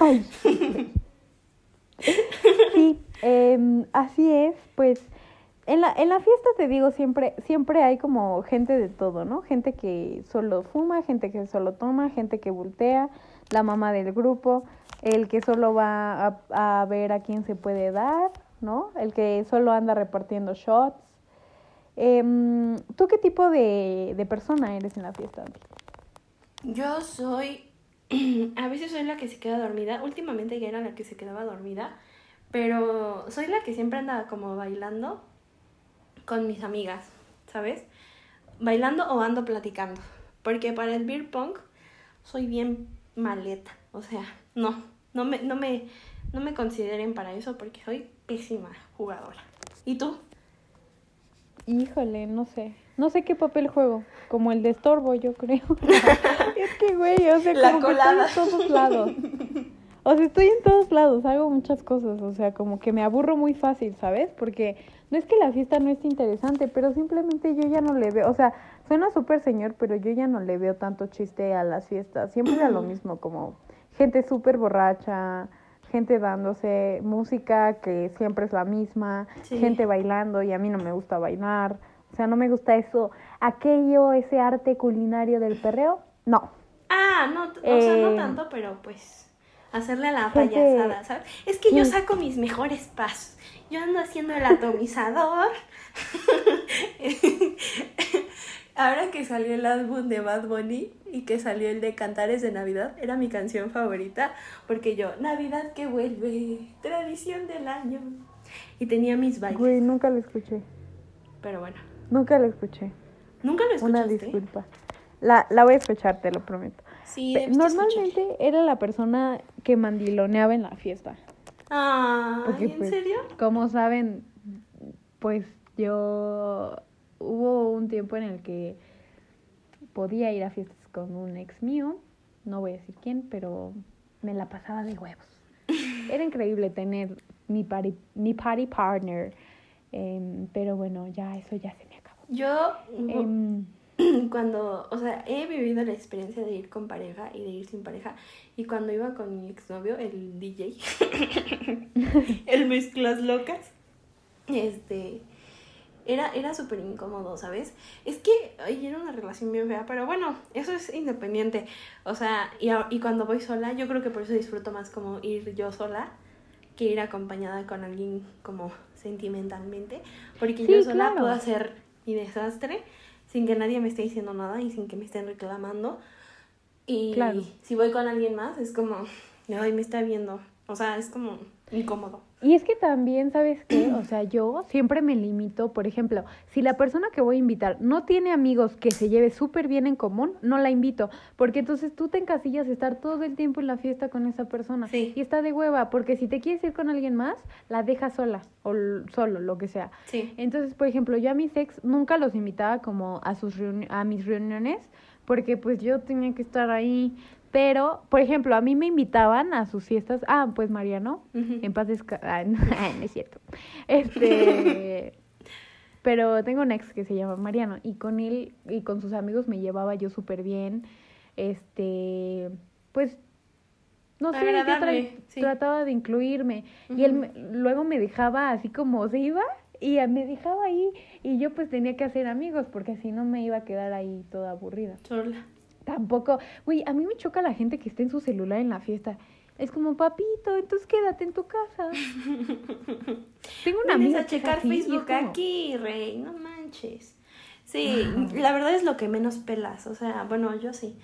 Ay. Sí, em, así es, pues en la, en la fiesta te digo, siempre, siempre hay como gente de todo, ¿no? Gente que solo fuma, gente que solo toma, gente que voltea, la mamá del grupo, el que solo va a, a ver a quién se puede dar, ¿no? El que solo anda repartiendo shots. Em, ¿Tú qué tipo de, de persona eres en la fiesta? Yo soy. A veces soy la que se queda dormida. Últimamente ya era la que se quedaba dormida. Pero soy la que siempre anda como bailando con mis amigas, ¿sabes? Bailando o ando platicando. Porque para el beer pong soy bien maleta. O sea, no. No me, no me, no me consideren para eso porque soy pésima jugadora. ¿Y tú? Híjole, no sé. No sé qué papel juego. Como el de estorbo, yo creo. es que, güey, o sea, La como colada. que estoy en todos lados. O sea, estoy en todos lados, hago muchas cosas. O sea, como que me aburro muy fácil, ¿sabes? Porque no es que la fiesta no esté interesante, pero simplemente yo ya no le veo. O sea, suena súper señor, pero yo ya no le veo tanto chiste a las fiestas. Siempre era lo mismo, como gente súper borracha, gente dándose música que siempre es la misma, Sí. gente bailando y a mí no me gusta bailar. O sea, no me gusta eso, aquello, ese arte culinario del perreo. No. Ah, no, o sea, no Eh, tanto, pero pues hacerle a la payasada, ¿sabes? Es que yo Sí. saco mis mejores pasos. Yo ando haciendo el atomizador. Ahora que salió el álbum de Bad Bunny y que salió el de Cantares de Navidad, era mi canción favorita porque yo, Navidad que vuelve, tradición del año. Y tenía mis bailes. Güey, nunca lo escuché. Pero bueno, Nunca lo escuché. ¿nunca lo Una escuchaste? disculpa. La, la voy a escuchar, te lo prometo. Sí, Normalmente era la persona que mandiloneaba en la fiesta. Ah, Porque, ¿en pues, serio? Como saben, pues yo hubo un tiempo en el que podía ir a fiestas con un ex mío, no voy a decir quién, pero me la pasaba de huevos. Era increíble tener mi party, mi party partner, em, pero bueno, ya eso ya se me acabó. Yo, Em, cuando, o sea, he vivido la experiencia de ir con pareja y de ir sin pareja. Y cuando iba con mi exnovio, el DJ, el mezclas locas, este, era, era súper incómodo, ¿sabes? Es que, ay, era una relación bien fea, pero bueno, eso es independiente. O sea, y, y cuando voy sola, yo creo que por eso disfruto más como ir yo sola que ir acompañada con alguien como sentimentalmente. Porque Sí, yo sola claro. puedo hacer mi desastre sin que nadie me esté diciendo nada y sin que me estén reclamando. Y Claro. si voy con alguien más, es como, ay, me está viendo. O sea, es como incómodo. Y es que también, ¿sabes qué? O sea, yo siempre me limito, por ejemplo, si la persona que voy a invitar no tiene amigos que se lleve súper bien en común, no la invito, porque entonces tú te encasillas estar todo el tiempo en la fiesta con esa persona Sí. y está de hueva, porque si te quieres ir con alguien más, la dejas sola o solo, lo que sea. Sí. Entonces, por ejemplo, yo a mis ex nunca los invitaba como a sus a mis reuniones porque pues yo tenía que estar ahí, pero por ejemplo, a mí me invitaban a sus fiestas, ah, pues Mariano, Ujú. en paz desca- ah, no, no es cierto. Este pero tengo un ex que se llama Mariano y con él y con sus amigos me llevaba yo súper bien. Este, pues no sé, yo tra- sí. trataba de incluirme y él luego me dejaba así como se iba y me dejaba ahí y yo pues tenía que hacer amigos porque si no me iba a quedar ahí toda aburrida. Sola. Tampoco, güey, a mí me choca la gente que está en su celular en la fiesta. Es como, papito, entonces quédate en tu casa. Tengo una amiga a checar así, Facebook como- aquí, rey, no manches. Sí, la verdad es lo que menos pelas, o sea, bueno, yo sí.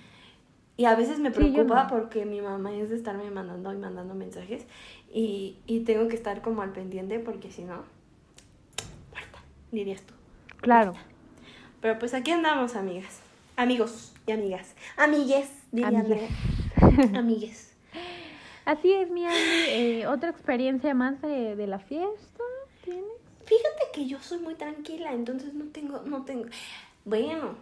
Y a veces me Sí, preocupa no. porque mi mamá es de estarme mandando y mandando mensajes y, y tengo que estar como al pendiente porque si no, muerta, dirías tú. Claro, Pero pues aquí andamos, amigas. Amigos y amigas. Amigues, diría Amigues. Andrea. Amigues. así es, mi Andy. Eh, ¿Otra experiencia más de, de la fiesta tienes? Fíjate que yo soy muy tranquila, entonces no tengo, no tengo. Bueno,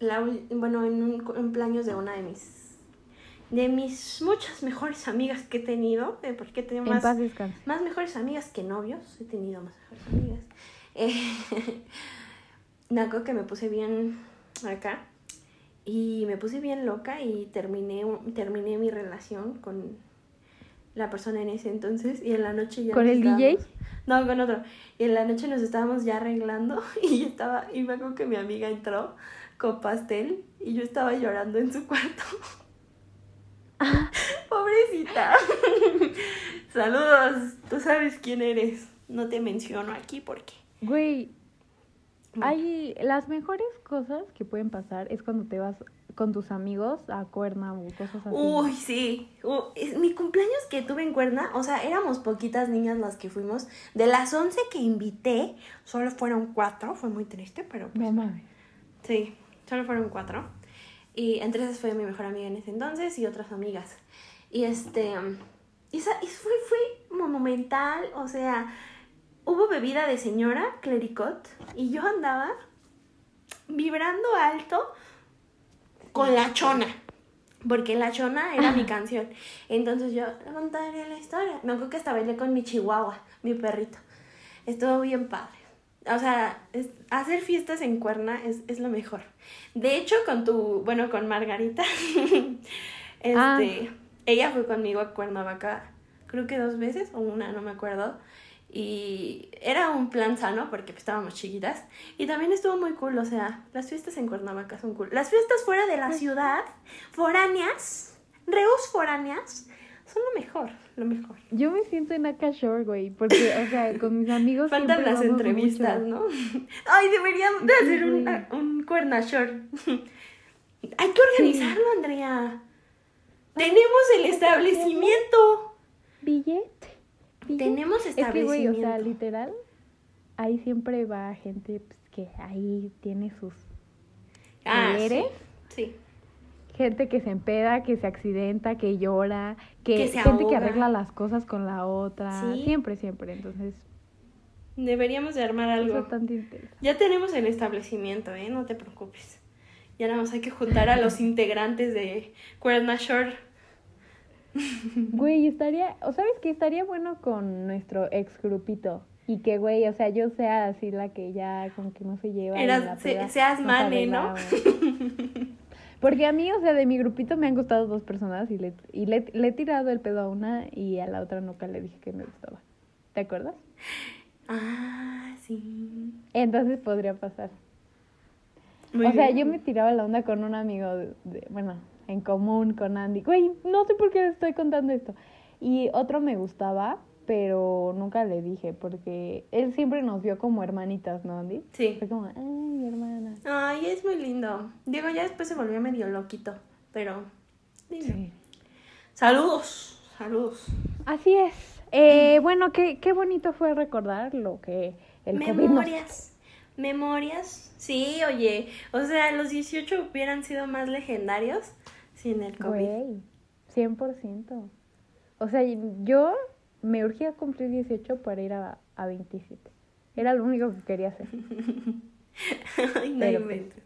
la, bueno, en un cumpleaños de una de mis de mis muchas mejores amigas que he tenido, eh, porque he tenido En más, más mejores amigas que novios, he tenido más mejores amigas. Eh, me acuerdo que me puse bien acá y me puse bien loca y terminé, terminé mi relación con la persona en ese entonces y en la noche ya ¿Con el DJ? No, con otro. Y en la noche nos estábamos ya arreglando y yo estaba, y me acuerdo que mi amiga entró con pastel y yo estaba llorando en su cuarto. Pobrecita. Saludos, tú sabes quién eres. No te menciono aquí porque. Güey, hay las mejores cosas que pueden pasar es cuando te vas con tus amigos a Cuerna o cosas así. Uy, sí. Es- mi cumpleaños que tuve en Cuerna, o sea, éramos poquitas niñas las que fuimos. De las 11 que invité, solo fueron cuatro. Fue muy triste, pero pues, No mames. Sí, solo fueron cuatro. Y entre esas fue mi mejor amiga en ese entonces y otras amigas. Y este. Y esa, y fue, fue monumental, o sea, hubo bebida de señora, clericot, y yo andaba vibrando alto con la chona. Porque la chona era mi canción. Entonces yo le contaré la historia. Me acuerdo que hasta bailé con mi chihuahua, mi perrito. Estuvo bien padre. O sea, es- hacer fiestas en Cuerna es, es lo mejor. De hecho, con tu, bueno, con Margarita, este, Ah. ella fue conmigo a Cuernavaca, creo que dos veces o una, no me acuerdo. Y era un plan sano porque pues, estábamos chiquitas. Y también estuvo muy cool, o sea, las fiestas en Cuernavaca son cool. Las fiestas fuera de la ciudad, foráneas, reus foráneas, son lo mejor, lo mejor. Yo me siento en Akashore, güey, porque, o sea, con mis amigos Faltan las entrevistas, mucho. ¿no? Ay, deberíamos de hacer un cuernashore. Hay que organizarlo, Andrea. Tenemos el establecimiento. Billete. Tenemos Es que, güey, o sea, establecimiento. literal, ahí siempre va gente pues, que ahí tiene sus Ah, sí. sí. Gente que se empeda, que se accidenta, que llora, que, Que se gente que arregla las cosas con la otra. Sí. Siempre, siempre. Entonces, Deberíamos de armar es algo. bastante interesante. Ya tenemos el establecimiento, ¿eh? No te preocupes. Ya nada más hay que juntar a los integrantes de Cuernashore. Güey, estaría, o sabes que estaría bueno con nuestro ex grupito. Y que, güey, o sea, yo sea así la que ya como que no se lleva. Eras- la se- seas Mane, ¿no? Porque a mí, o sea, de mi grupito me han gustado dos personas y le, y le, le he tirado el pedo a una y a la otra nunca le dije que me gustaba. ¿Te acuerdas? Ah, sí. Entonces podría pasar. Muy o sea, yo me tiraba la onda con un amigo, de, de- bueno, en común con Andy. Güey, no sé por qué le estoy contando esto. Y otro me gustaba, pero nunca le dije, porque él siempre nos vio como hermanitas, ¿no, Andy? Sí. Fue como, ay, mi hermana. Ay, es muy lindo. Diego ya después se volvió medio loquito, pero... lindo. Sí. Saludos, saludos. Así es. Eh, bueno, qué, qué bonito fue recordar lo que el COVID nos... Memorias. Sí, oye, o sea, los 18 hubieran sido más legendarios sin el COVID. Güey, 100%. O sea, yo me urgía cumplir 18 para ir a, a 27. Era lo único que quería hacer. Ay, no Pero, inventes.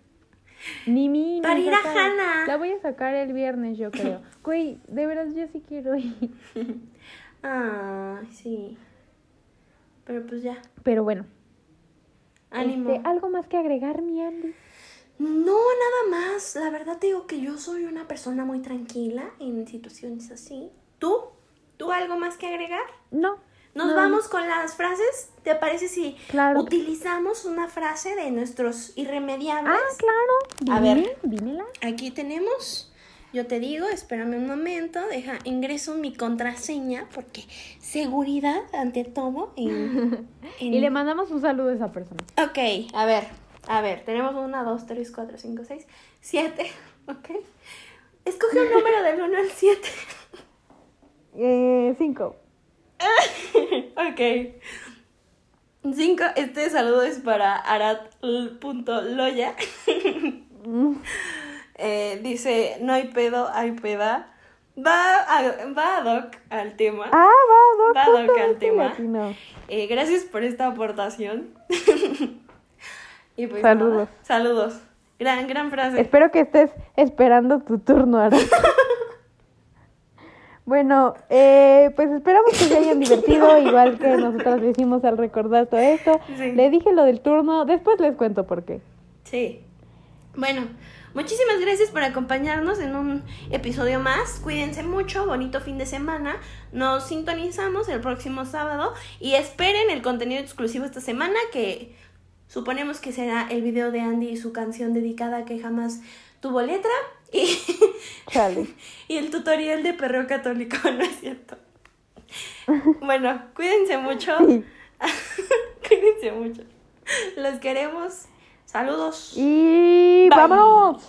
Ni mi. Para ir a. Hanna. La voy a sacar el viernes, yo creo. Güey, de veras yo sí quiero ir. Ay, sí. Pero pues ya, Pero bueno. Ánimo. este, ¿Algo más que agregar, mi Andy? No, nada más. La verdad te digo que yo soy una persona muy tranquila en situaciones así. ¿Tú? ¿Tú algo más que agregar? No. Nos no. vamos con las frases. ¿Te parece si Claro. utilizamos una frase de nuestros irremediables? Ah, claro. A ver. dímela. Aquí tenemos. Yo te digo, espérame un momento, deja, ingreso mi contraseña porque seguridad ante todo. en- en- Y le mandamos un saludo a esa persona. Ok, a ver, a ver, tenemos una, dos, tres, cuatro, cinco, seis, siete, ok. Escoge un número del 1 al 7. Eh, cinco. ok. Cinco, este saludo es para arat.loya. Eh, dice, no hay pedo, hay peda. Va a, va ad hoc al tema. Ah, va, Va dos. ad hoc al tema. Eh, gracias por esta aportación. y pues Saludos. nada, saludos. Gran, gran frase. Espero que estés esperando tu turno, Ara. Bueno, eh, pues esperamos que se hayan divertido, igual que nosotros lo hicimos al recordar todo esto. Sí. Le dije lo del turno, después les cuento por qué. Sí. Bueno, muchísimas gracias por acompañarnos en un episodio más. Cuídense mucho, bonito fin de semana. Nos sintonizamos el próximo sábado y esperen el contenido exclusivo esta semana que suponemos que será el video de Andy y su canción dedicada que jamás tuvo letra y, y el tutorial de perreo católico, ¿no es cierto? Bueno, cuídense mucho. cuídense mucho. Los queremos. Saludos. Y Bye. vámonos.